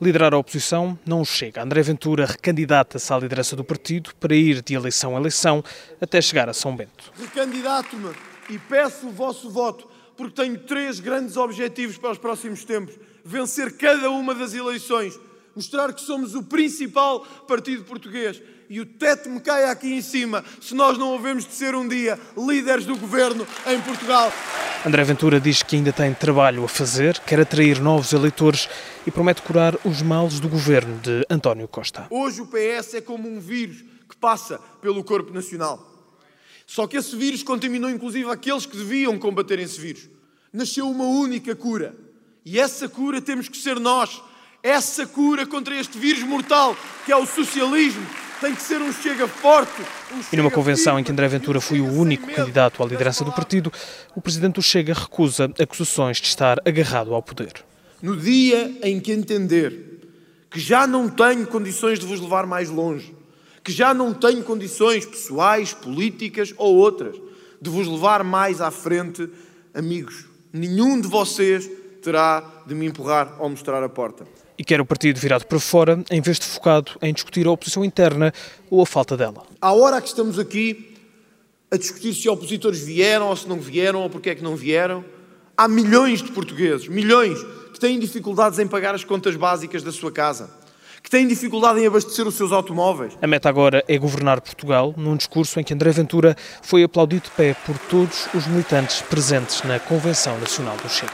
Liderar a oposição não chega. André Ventura recandidata-se à liderança do partido para ir de eleição a eleição até chegar a São Bento. Recandidato-me e peço o vosso voto porque tenho três grandes objetivos para os próximos tempos: vencer cada uma das eleições, mostrar que somos o principal partido português e o teto me cai aqui em cima se nós não havemos de ser um dia líderes do governo em Portugal. André Ventura diz que ainda tem trabalho a fazer, quer atrair novos eleitores e promete curar os males do governo de António Costa. Hoje o PS é como um vírus que passa pelo corpo nacional. Só que esse vírus contaminou inclusive aqueles que deviam combater esse vírus. Nasceu uma única cura. E essa cura temos que ser nós. Essa cura contra este vírus mortal que é o socialismo, tem que ser um chega forte. Um e numa chega convenção em que André Ventura foi o chega único candidato à liderança do partido, o presidente do Chega recusa acusações de estar agarrado ao poder. No dia em que entender que já não tenho condições de vos levar mais longe, que já não tenho condições pessoais, políticas ou outras de vos levar mais à frente, amigos, nenhum de vocês terá de me empurrar ou mostrar a porta. E quer o partido virado para fora, em vez de focado em discutir a oposição interna ou a falta dela. À hora que estamos aqui a discutir se opositores vieram ou se não vieram ou porque é que não vieram, há milhões de portugueses, milhões, que têm dificuldades em pagar as contas básicas da sua casa, que têm dificuldade em abastecer os seus automóveis. A meta agora é governar Portugal, num discurso em que André Ventura foi aplaudido de pé por todos os militantes presentes na Convenção Nacional do Chega.